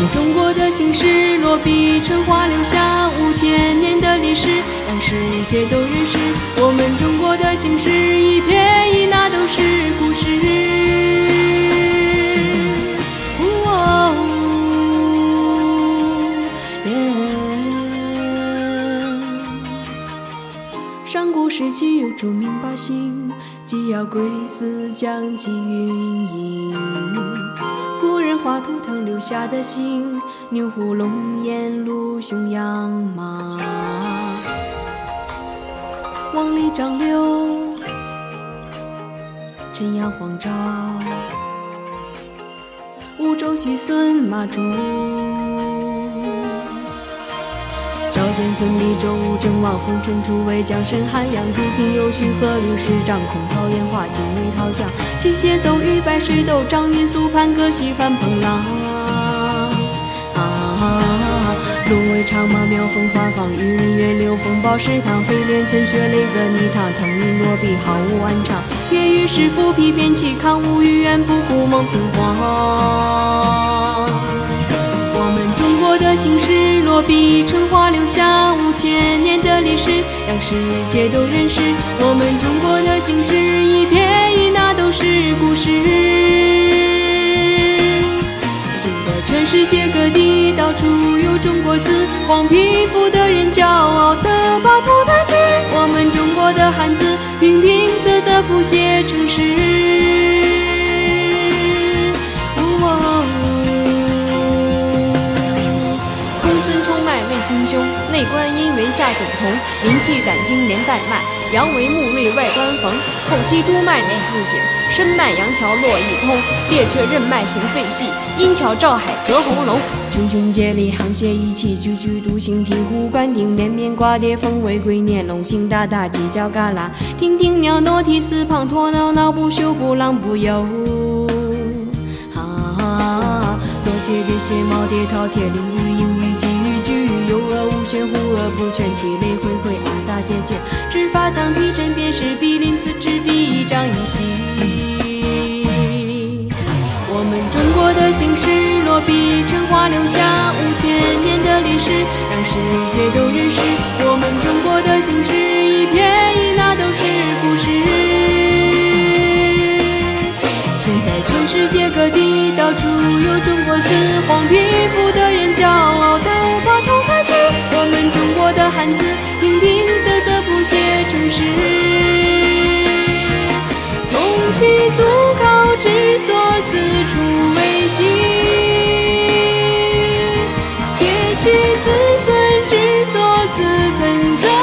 们中国的姓氏落笔成画，留下五千年的历史，让世界都认识我们中国的姓氏，一撇一捺都是故事。上古时期有著名八姓，既要归死，将其云隐。古人画图腾留下的信，牛虎龙颜鹿熊羊马，万里张柳，陈阳黄昭，五洲徐孙马朱。赵简孙李周郑王封陈楚魏将申汉阳朱秦有许何吕氏掌控曹颜华金雷陶江齐协奏与白水斗张云苏潘葛西范彭浪。啊，芦苇长马妙风花放玉人月流风暴石塘飞廉岑雪雷戈泥堂腾云落笔好无安常月与石斧皮便起抗无语言不顾孟平黄。的姓氏落笔成画，留下五千年的历史，让世界都认识我们中国的姓氏，一撇一捺都是故事。现在全世界各地到处有中国字，黄皮肤的人骄傲地把头抬起，我们中国的汉字平平仄仄谱写成诗。为心胸，内观阴为下总统，灵气胆经连带脉，阳为穆锐外观缝，后期督脉内自颈，深脉阳桥络一通，列却任脉行肺系，阴桥照海隔喉咙，茕茕孑立沆瀣一气，踽踽独行醍醐灌顶，绵绵寡蝶凤尾龟年龙行大大犄角旮旯，亭亭袅娜涕四滂沱脑脑不休不浪不游。啊，多节蝶蝎毛蝶饕餮麟鱼鹰鱼鲫鱼巨鱼有恶无玄虎鹅不全其类回回阿杂皆绝，指法藏皮针便是比鳞次之笔一张一细。我们中国的姓氏落笔成画，留下五千年的历史，让世界都认识我们中国的姓氏，一撇一捺都是故事。现在全世界各地到处有中国字，黄皮肤的人骄傲汉字平平仄仄谱写成诗，痛其足考之所自处为喜，悲其子孙之所自分则。